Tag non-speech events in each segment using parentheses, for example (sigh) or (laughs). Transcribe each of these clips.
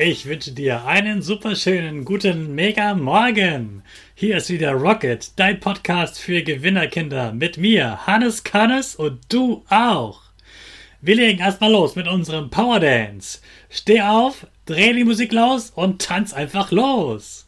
Ich wünsche dir einen superschönen guten Mega Morgen. Hier ist wieder Rocket, dein Podcast für Gewinnerkinder mit mir, Hannes Kannes und du auch. Wir legen erstmal los mit unserem Power Dance. Steh auf, dreh die Musik los und tanz einfach los.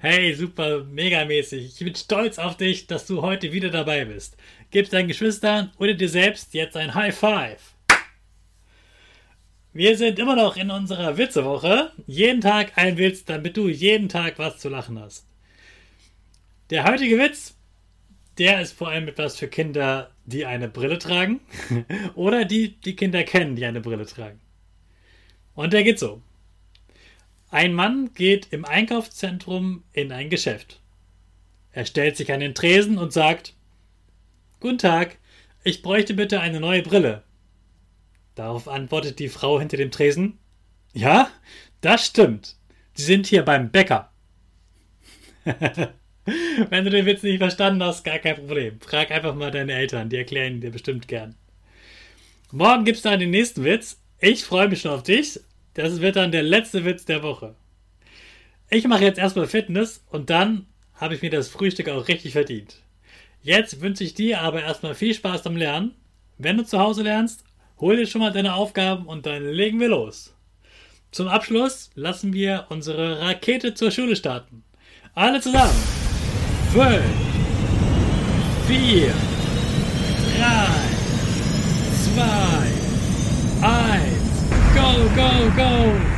Hey, super, megamäßig. Ich bin stolz auf dich, dass du heute wieder dabei bist. Gib deinen Geschwistern oder dir selbst jetzt ein High Five. Wir sind immer noch in unserer Witzewoche. Jeden Tag ein Witz, damit du jeden Tag was zu lachen hast. Der heutige Witz, der ist vor allem etwas für Kinder, die eine Brille tragen (laughs) oder die die Kinder kennen, die eine Brille tragen. Und der geht so. Ein Mann geht im Einkaufszentrum in ein Geschäft. Er stellt sich an den Tresen und sagt, Guten Tag, ich bräuchte bitte eine neue Brille. Darauf antwortet die Frau hinter dem Tresen, Ja, das stimmt. Sie sind hier beim Bäcker. (laughs) Wenn du den Witz nicht verstanden hast, gar kein Problem. Frag einfach mal deine Eltern, die erklären dir bestimmt gern. Morgen gibt es dann den nächsten Witz. Ich freue mich schon auf dich. Das wird dann der letzte Witz der Woche. Ich mache jetzt erstmal Fitness und dann habe ich mir das Frühstück auch richtig verdient. Jetzt wünsche ich dir aber erstmal viel Spaß beim Lernen. Wenn du zu Hause lernst, hol dir schon mal deine Aufgaben und dann legen wir los. Zum Abschluss lassen wir unsere Rakete zur Schule starten. Alle zusammen. 5, 4, 3, 2, 1. Go, go, go!